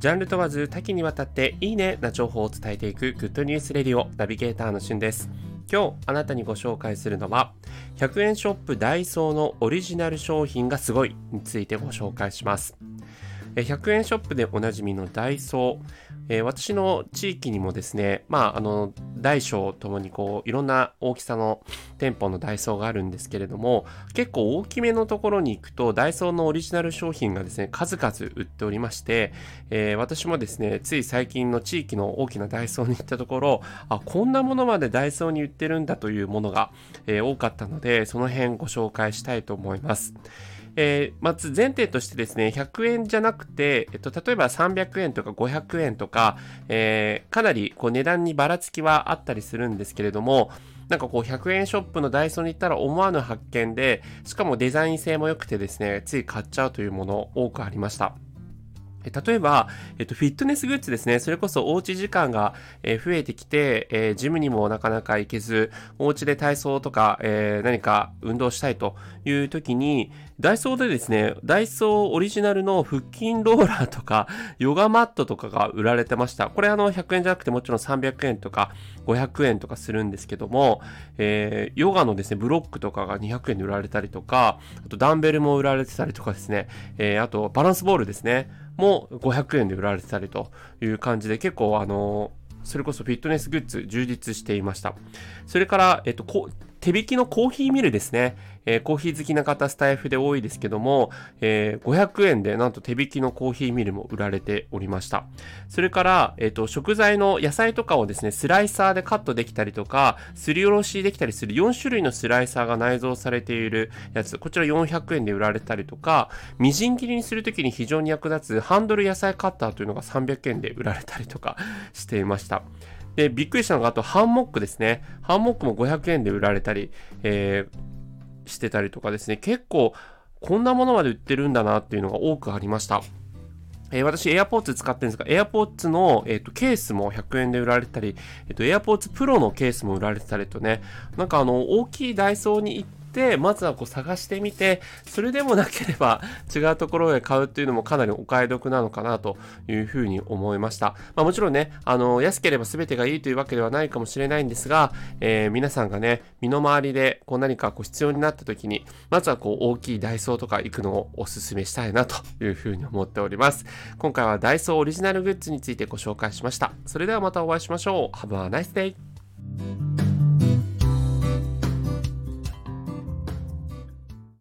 ジャンル問わず多岐にわたっていいねな情報を伝えていくグッドニュースレディオナビゲーターのしゅんです。今日あなたにご紹介するのは100円ショップダイソーのオリジナル商品がすごいについてご紹介します。100円ショップでおなじみのダイソー、私の地域にもですね、まあ、あの、大小ともにこう、いろんな大きさの店舗のダイソーがあるんですけれども、結構大きめのところに行くと、ダイソーのオリジナル商品がですね、数々売っておりまして、私もですね、つい最近の地域の大きなダイソーに行ったところ、あ、こんなものまでダイソーに売ってるんだというものが、多かったので、その辺ご紹介したいと思います。えー、まず前提としてですね、100円じゃなくて、えっと、例えば300円とか500円とか、えー、かなりこう値段にばらつきはあったりするんですけれども、なんかこう100円ショップのダイソーに行ったら思わぬ発見で、しかもデザイン性も良くてですね、つい買っちゃうというもの多くありました。例えば、えっと、フィットネスグッズですね。それこそおうち時間が、増えてきて、え、ジムにもなかなか行けず、お家で体操とか、え、何か運動したいという時に、ダイソーでですね、ダイソーオリジナルの腹筋ローラーとか、ヨガマットとかが売られてました。これあの、100円じゃなくてもちろん300円とか500円とかするんですけども、え、ヨガのですね、ブロックとかが200円で売られたりとか、あとダンベルも売られてたりとかですね、え、あとバランスボールですね。も500円で売られてたりという感じで結構あのそれこそフィットネスグッズ充実していました。それから、えっと、手引きのコーヒーミルですね。えー、コーヒー好きな方スタイフで多いですけども、えー、500円でなんと手引きのコーヒーミルも売られておりました。それから、えっ、ー、と、食材の野菜とかをですね、スライサーでカットできたりとか、すりおろしできたりする4種類のスライサーが内蔵されているやつ、こちら400円で売られたりとか、みじん切りにするときに非常に役立つハンドル野菜カッターというのが300円で売られたりとかしていました。で、びっくりしたのが、あと、ハンモックですね。ハンモックも500円で売られたり、えー、してたりとかですね。結構、こんなものまで売ってるんだなっていうのが多くありました。えー、私、AirPods 使ってるんですが、AirPods の、えーと、ケースも100円で売られたり、えーと、AirPods Pro のケースも売られてたりとね、なんかあの、大きいダイソーに行って、まずはこう探してみて、それでもなければ違うところへ買うっていうのもかなりお買い得なのかなというふうに思いました。まあ、もちろんね、あの、安ければ全てがいいというわけではないかもしれないんですが、えー、皆さんがね、身の回りでこう何かこう必要になった時に、まずはこう大きいダイソーとか行くのをお勧めしたいなというふうに思っております。今回はダイソーオリジナルグッズについてご紹介しました。それではまたお会いしましょう。Have a nice day!